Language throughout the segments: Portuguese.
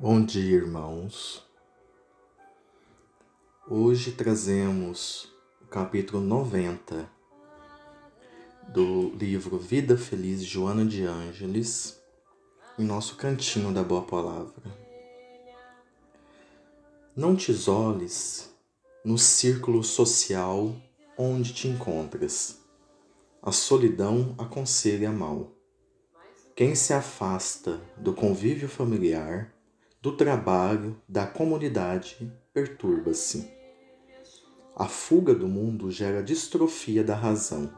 Bom dia, irmãos. Hoje trazemos o capítulo 90 do livro Vida Feliz Joana de Ângeles em nosso cantinho da Boa Palavra. Não te isoles no círculo social onde te encontras. A solidão aconselha mal. Quem se afasta do convívio familiar do trabalho, da comunidade, perturba-se. A fuga do mundo gera distrofia da razão,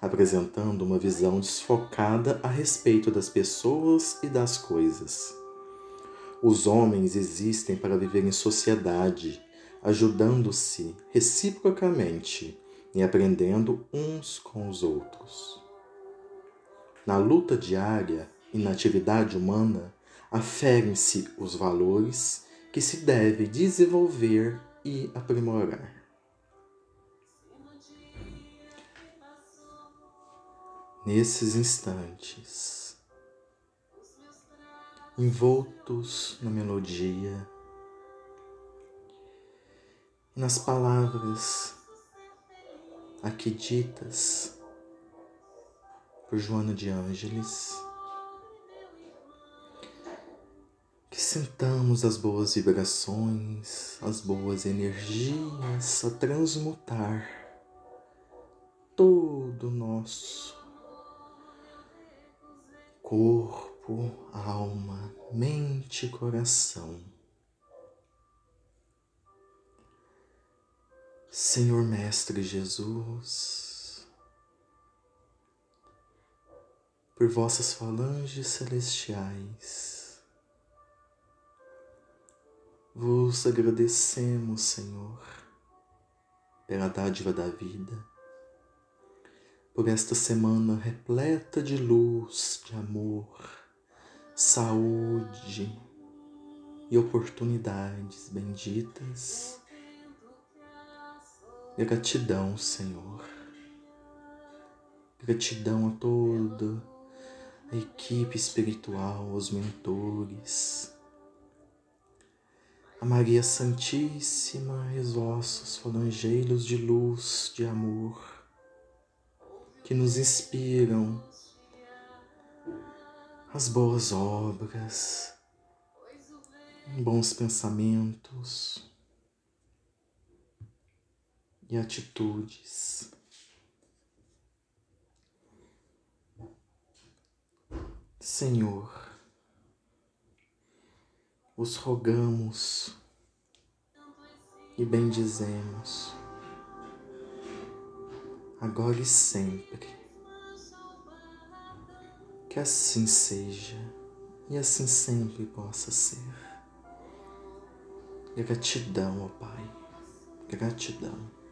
apresentando uma visão desfocada a respeito das pessoas e das coisas. Os homens existem para viver em sociedade, ajudando-se reciprocamente e aprendendo uns com os outros. Na luta diária e na atividade humana, aferem-se os valores que se deve desenvolver e aprimorar. Nesses instantes, envoltos na melodia nas palavras aqui ditas por Joana de Ângeles, sintamos as boas vibrações, as boas energias a transmutar todo o nosso corpo, alma, mente e coração. Senhor Mestre Jesus, por vossas falanges celestiais, vos agradecemos, Senhor, pela dádiva da vida, por esta semana repleta de luz, de amor, saúde e oportunidades benditas. Gratidão, Senhor. Gratidão a toda a equipe espiritual, aos mentores, a Maria Santíssima e os vossos falangeiros de luz, de amor, que nos inspiram as boas obras, bons pensamentos e atitudes. Senhor, os rogamos e bendizemos, agora e sempre. Que assim seja e assim sempre possa ser. Gratidão, ó Pai, gratidão.